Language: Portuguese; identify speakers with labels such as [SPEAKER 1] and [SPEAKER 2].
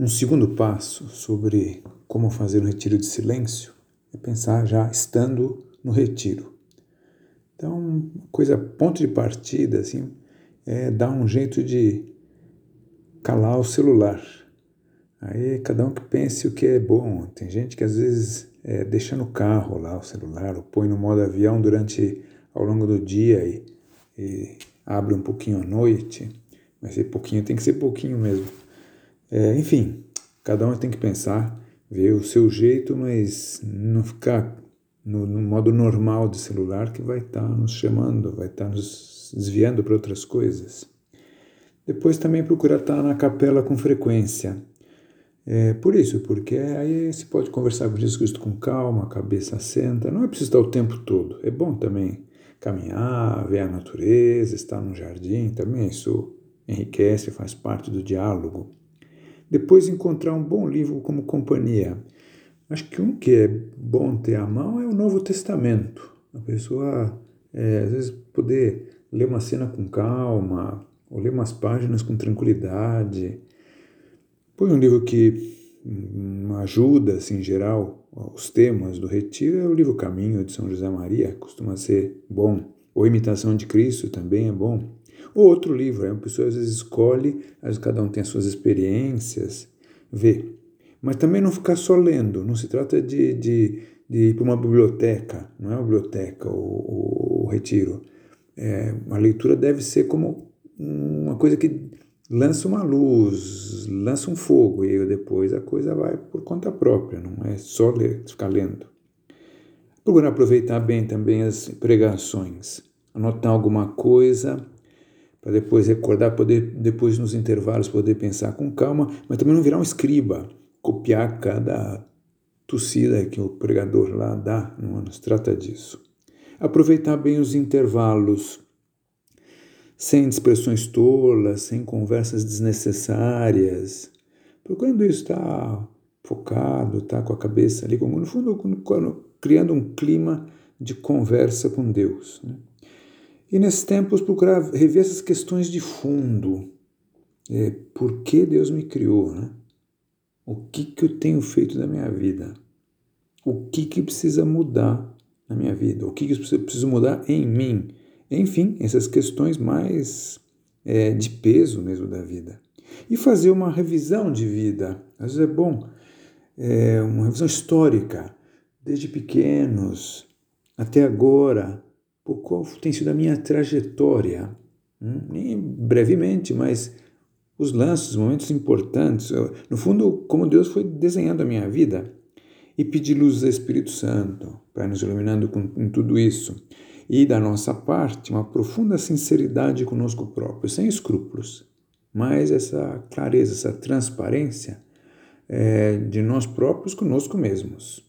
[SPEAKER 1] Um segundo passo sobre como fazer um retiro de silêncio é pensar já estando no retiro. Então, coisa ponto de partida assim é dar um jeito de calar o celular. Aí cada um que pense o que é bom. Tem gente que às vezes é, deixa no carro lá o celular, ou põe no modo avião durante ao longo do dia e, e abre um pouquinho à noite. Mas ser pouquinho tem que ser pouquinho mesmo. É, enfim, cada um tem que pensar, ver o seu jeito, mas não ficar no, no modo normal de celular que vai estar tá nos chamando, vai estar tá nos desviando para outras coisas. Depois também procurar estar tá na capela com frequência. É, por isso, porque aí se pode conversar com Jesus com calma, a cabeça assenta, não é preciso estar o tempo todo. É bom também caminhar, ver a natureza, estar no jardim, também isso enriquece, faz parte do diálogo. Depois, encontrar um bom livro como companhia. Acho que um que é bom ter à mão é o Novo Testamento. A pessoa, é, às vezes, poder ler uma cena com calma, ou ler umas páginas com tranquilidade. Põe um livro que hum, ajuda, assim, em geral, os temas do retiro, é o livro Caminho, de São José Maria, costuma ser bom. Ou Imitação de Cristo também é bom. Ou outro livro, é, a pessoa às vezes escolhe, às vezes cada um tem as suas experiências, vê. Mas também não ficar só lendo, não se trata de, de, de ir para uma biblioteca, não é uma biblioteca o, o, o retiro. É, a leitura deve ser como uma coisa que lança uma luz, lança um fogo, e depois a coisa vai por conta própria, não é só ler, ficar lendo. Procurar aproveitar bem também as pregações, anotar alguma coisa para depois recordar, poder depois nos intervalos poder pensar com calma, mas também não virar um escriba, copiar cada tossida que o pregador lá dá, não se trata disso. Aproveitar bem os intervalos, sem dispersões tolas, sem conversas desnecessárias, procurando estar focado, estar com a cabeça ali, como no fundo, criando um clima de conversa com Deus. Né? E nesses tempos procurar rever essas questões de fundo. É, por que Deus me criou? Né? O que, que eu tenho feito da minha vida? O que, que precisa mudar na minha vida? O que, que eu preciso mudar em mim? Enfim, essas questões mais é, de peso mesmo da vida. E fazer uma revisão de vida. Às vezes é bom, é, uma revisão histórica, desde pequenos até agora qual tem sido a minha trajetória, hum, brevemente, mas os lances, os momentos importantes, no fundo, como Deus foi desenhando a minha vida, e pedir luz ao Espírito Santo para nos iluminando com, tudo isso, e da nossa parte, uma profunda sinceridade conosco próprios, sem escrúpulos, mas essa clareza, essa transparência é, de nós próprios conosco mesmos.